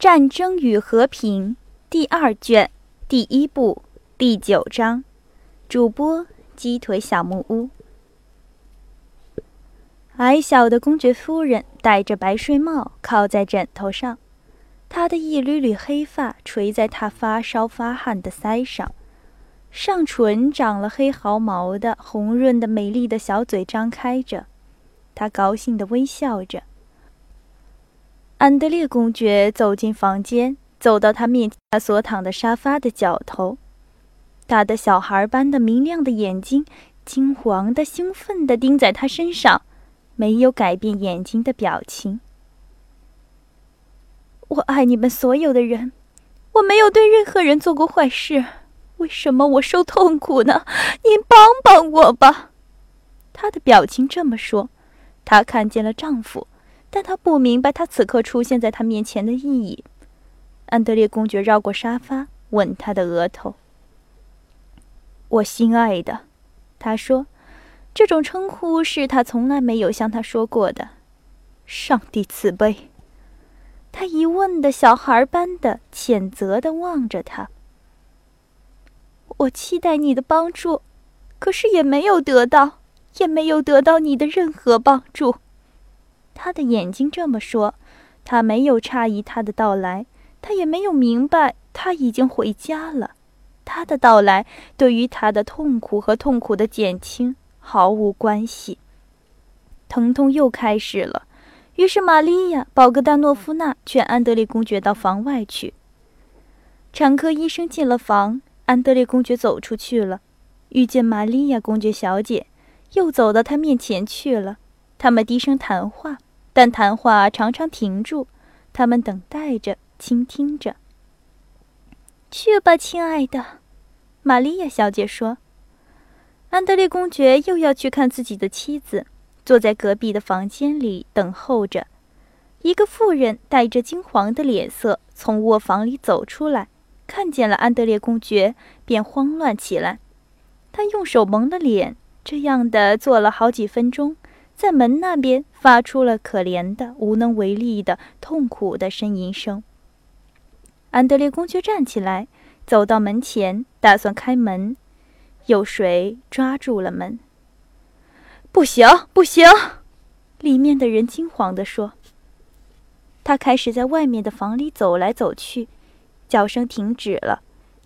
战争与和平》第二卷第一部第九章。主播：鸡腿小木屋。矮小的公爵夫人戴着白睡帽，靠在枕头上，她的一缕缕黑发垂在她发烧发汗的腮上，上唇长了黑毫毛的红润的美丽的小嘴张开着，她高兴地微笑着。安德烈公爵走进房间，走到他面前，他所躺的沙发的脚头，他的小孩般的明亮的眼睛，金黄的、兴奋地盯在他身上。没有改变眼睛的表情。我爱你们所有的人，我没有对任何人做过坏事，为什么我受痛苦呢？您帮帮我吧。她的表情这么说。她看见了丈夫，但他不明白他此刻出现在他面前的意义。安德烈公爵绕过沙发，吻他的额头。我心爱的，他说。这种称呼是他从来没有向他说过的。上帝慈悲！他疑问的小孩般的、谴责的望着他。我期待你的帮助，可是也没有得到，也没有得到你的任何帮助。他的眼睛这么说。他没有诧异他的到来，他也没有明白他已经回家了。他的到来对于他的痛苦和痛苦的减轻。毫无关系。疼痛又开始了，于是玛利亚·保格达诺夫娜劝安德烈公爵到房外去。产科医生进了房，安德烈公爵走出去了，遇见玛利亚公爵小姐，又走到他面前去了。他们低声谈话，但谈话常常停住，他们等待着，倾听着。去吧，亲爱的，玛利亚小姐说。安德烈公爵又要去看自己的妻子，坐在隔壁的房间里等候着。一个妇人带着金黄的脸色从卧房里走出来，看见了安德烈公爵，便慌乱起来。他用手蒙了脸，这样的坐了好几分钟，在门那边发出了可怜的、无能为力的、痛苦的呻吟声。安德烈公爵站起来，走到门前，打算开门。有谁抓住了门？不行，不行！里面的人惊慌地说。他开始在外面的房里走来走去，叫声停止了。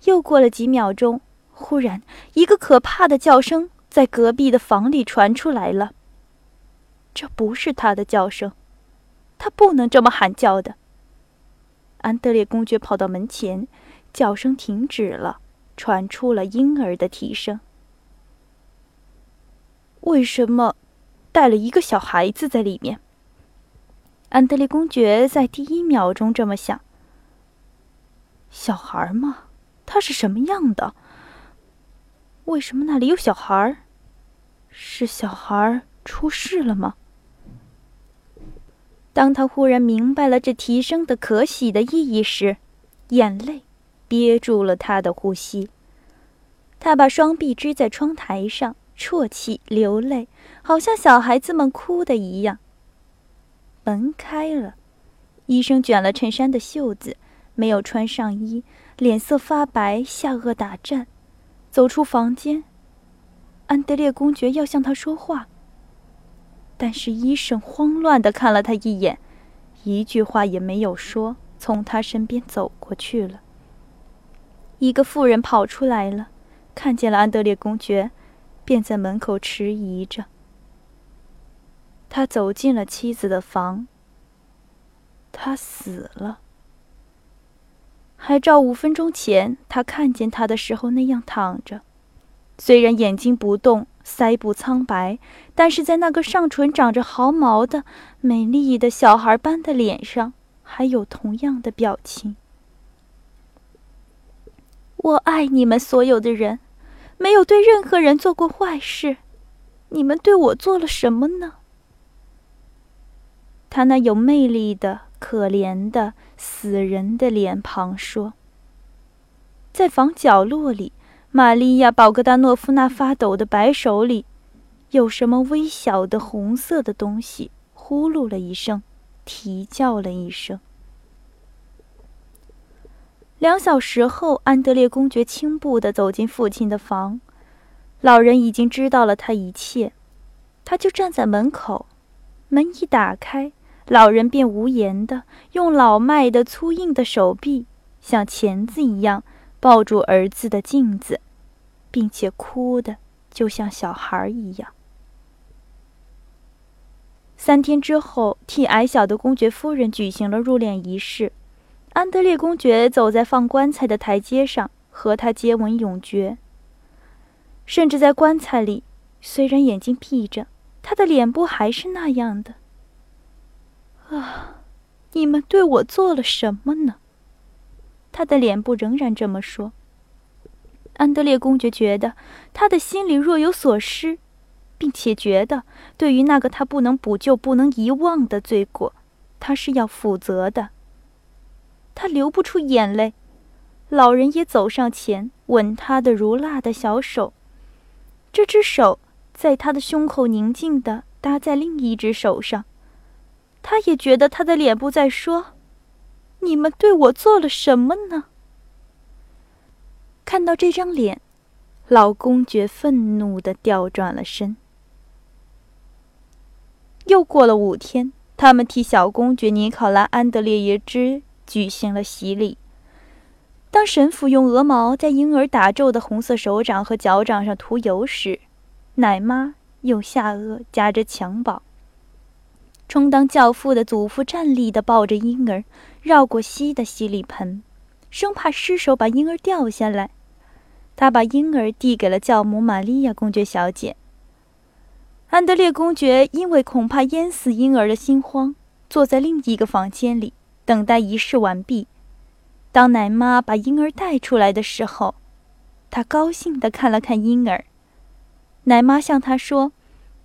又过了几秒钟，忽然一个可怕的叫声在隔壁的房里传出来了。这不是他的叫声，他不能这么喊叫的。安德烈公爵跑到门前，叫声停止了。传出了婴儿的啼声。为什么带了一个小孩子在里面？安德烈公爵在第一秒钟这么想。小孩吗？他是什么样的？为什么那里有小孩？是小孩出事了吗？当他忽然明白了这提升的可喜的意义时，眼泪。憋住了他的呼吸。他把双臂支在窗台上，啜泣流泪，好像小孩子们哭的一样。门开了，医生卷了衬衫的袖子，没有穿上衣，脸色发白，下颚打颤，走出房间。安德烈公爵要向他说话，但是医生慌乱地看了他一眼，一句话也没有说，从他身边走过去了。一个妇人跑出来了，看见了安德烈公爵，便在门口迟疑着。他走进了妻子的房。他死了，还照五分钟前他看见他的时候那样躺着，虽然眼睛不动，腮部苍白，但是在那个上唇长着毫毛的美丽的小孩般的脸上，还有同样的表情。我爱你们所有的人，没有对任何人做过坏事。你们对我做了什么呢？他那有魅力的、可怜的、死人的脸庞说。在房角落里，玛利亚·保格达诺夫那发抖的白手里，有什么微小的红色的东西，呼噜了一声，啼叫了一声。两小时后，安德烈公爵轻步地走进父亲的房，老人已经知道了他一切，他就站在门口，门一打开，老人便无言地用老迈的粗硬的手臂，像钳子一样抱住儿子的镜子，并且哭的就像小孩一样。三天之后，替矮小的公爵夫人举行了入殓仪式。安德烈公爵走在放棺材的台阶上，和他接吻永诀。甚至在棺材里，虽然眼睛闭着，他的脸部还是那样的。啊，你们对我做了什么呢？他的脸部仍然这么说。安德烈公爵觉得他的心里若有所失，并且觉得对于那个他不能补救、不能遗忘的罪过，他是要负责的。他流不出眼泪，老人也走上前吻他的如蜡的小手，这只手在他的胸口宁静地搭在另一只手上。他也觉得他的脸部在说：“你们对我做了什么呢？”看到这张脸，老公爵愤怒地调转了身。又过了五天，他们替小公爵尼考拉·安德烈耶之。举行了洗礼。当神父用鹅毛在婴儿打皱的红色手掌和脚掌上涂油时，奶妈用下颚夹着襁褓。充当教父的祖父站立地抱着婴儿，绕过溪的洗礼盆，生怕失手把婴儿掉下来。他把婴儿递给了教母玛利亚公爵小姐。安德烈公爵因为恐怕淹死婴儿的心慌，坐在另一个房间里。等待仪式完毕，当奶妈把婴儿带出来的时候，他高兴地看了看婴儿。奶妈向他说：“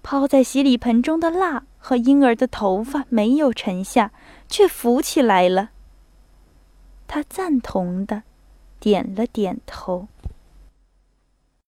泡在洗礼盆中的蜡和婴儿的头发没有沉下，却浮起来了。”他赞同的点了点头。